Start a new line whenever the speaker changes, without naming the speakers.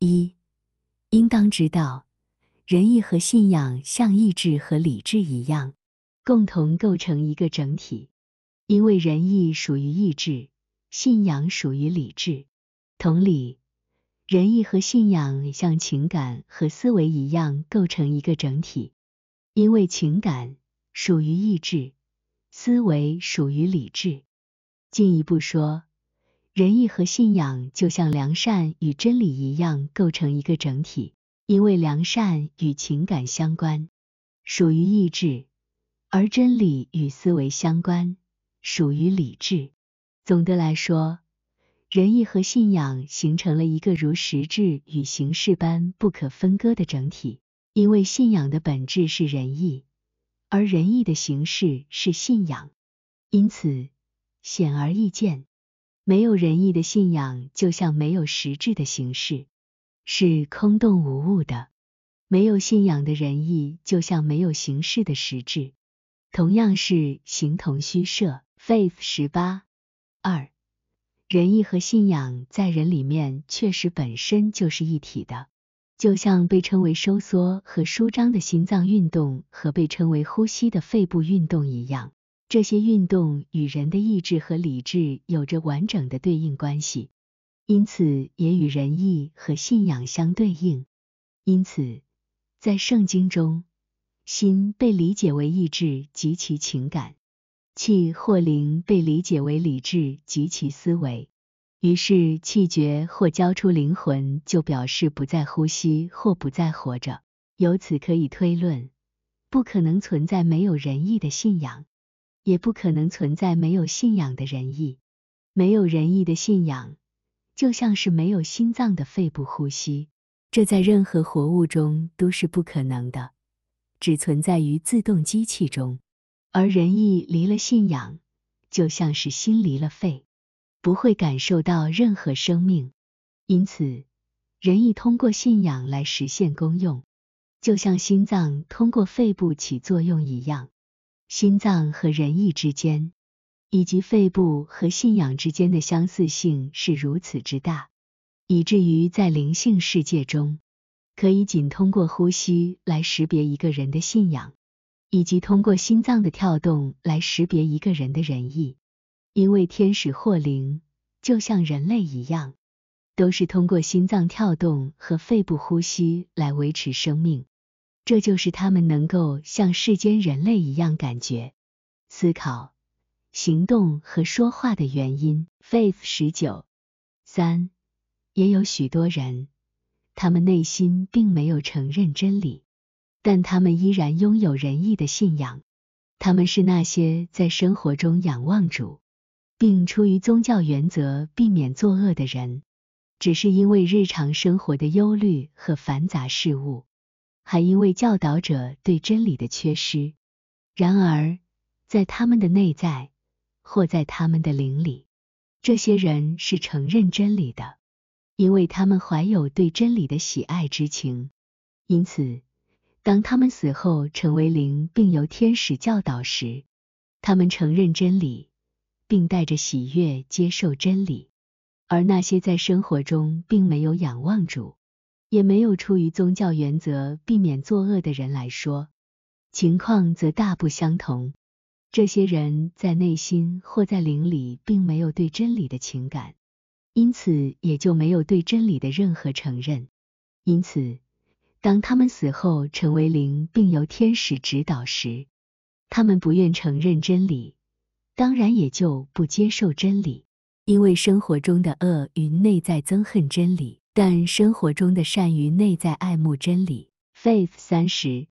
一，应当知道，仁义和信仰像意志和理智一样，共同构成一个整体。因为仁义属于意志，信仰属于理智。同理，仁义和信仰像情感和思维一样构成一个整体。因为情感属于意志，思维属于理智。进一步说，仁义和信仰就像良善与真理一样构成一个整体。因为良善与情感相关，属于意志；而真理与思维相关，属于理智。总的来说，仁义和信仰形成了一个如实质与形式般不可分割的整体。因为信仰的本质是仁义，而仁义的形式是信仰，因此显而易见，没有仁义的信仰就像没有实质的形式，是空洞无物的；没有信仰的仁义就像没有形式的实质，同样是形同虚设。Faith 十八二，仁义和信仰在人里面确实本身就是一体的。就像被称为收缩和舒张的心脏运动和被称为呼吸的肺部运动一样，这些运动与人的意志和理智有着完整的对应关系，因此也与仁义和信仰相对应。因此，在圣经中，心被理解为意志及其情感，气或灵被理解为理智及其思维。于是气绝或交出灵魂，就表示不再呼吸或不再活着。由此可以推论，不可能存在没有仁义的信仰，也不可能存在没有信仰的仁义。没有仁义的信仰，就像是没有心脏的肺部呼吸，这在任何活物中都是不可能的，只存在于自动机器中。而仁义离了信仰，就像是心离了肺。不会感受到任何生命，因此人义通过信仰来实现功用，就像心脏通过肺部起作用一样。心脏和仁义之间，以及肺部和信仰之间的相似性是如此之大，以至于在灵性世界中，可以仅通过呼吸来识别一个人的信仰，以及通过心脏的跳动来识别一个人的仁义。因为天使或灵就像人类一样，都是通过心脏跳动和肺部呼吸来维持生命，这就是他们能够像世间人类一样感觉、思考、行动和说话的原因。Faith 十九三，也有许多人，他们内心并没有承认真理，但他们依然拥有仁义的信仰。他们是那些在生活中仰望主。并出于宗教原则避免作恶的人，只是因为日常生活的忧虑和繁杂事物，还因为教导者对真理的缺失。然而，在他们的内在或在他们的灵里，这些人是承认真理的，因为他们怀有对真理的喜爱之情。因此，当他们死后成为灵，并由天使教导时，他们承认真理。并带着喜悦接受真理，而那些在生活中并没有仰望主，也没有出于宗教原则避免作恶的人来说，情况则大不相同。这些人在内心或在灵里并没有对真理的情感，因此也就没有对真理的任何承认。因此，当他们死后成为灵，并由天使指导时，他们不愿承认真理。当然也就不接受真理，因为生活中的恶与内在憎恨真理，但生活中的善于内在爱慕真理。Faith 三十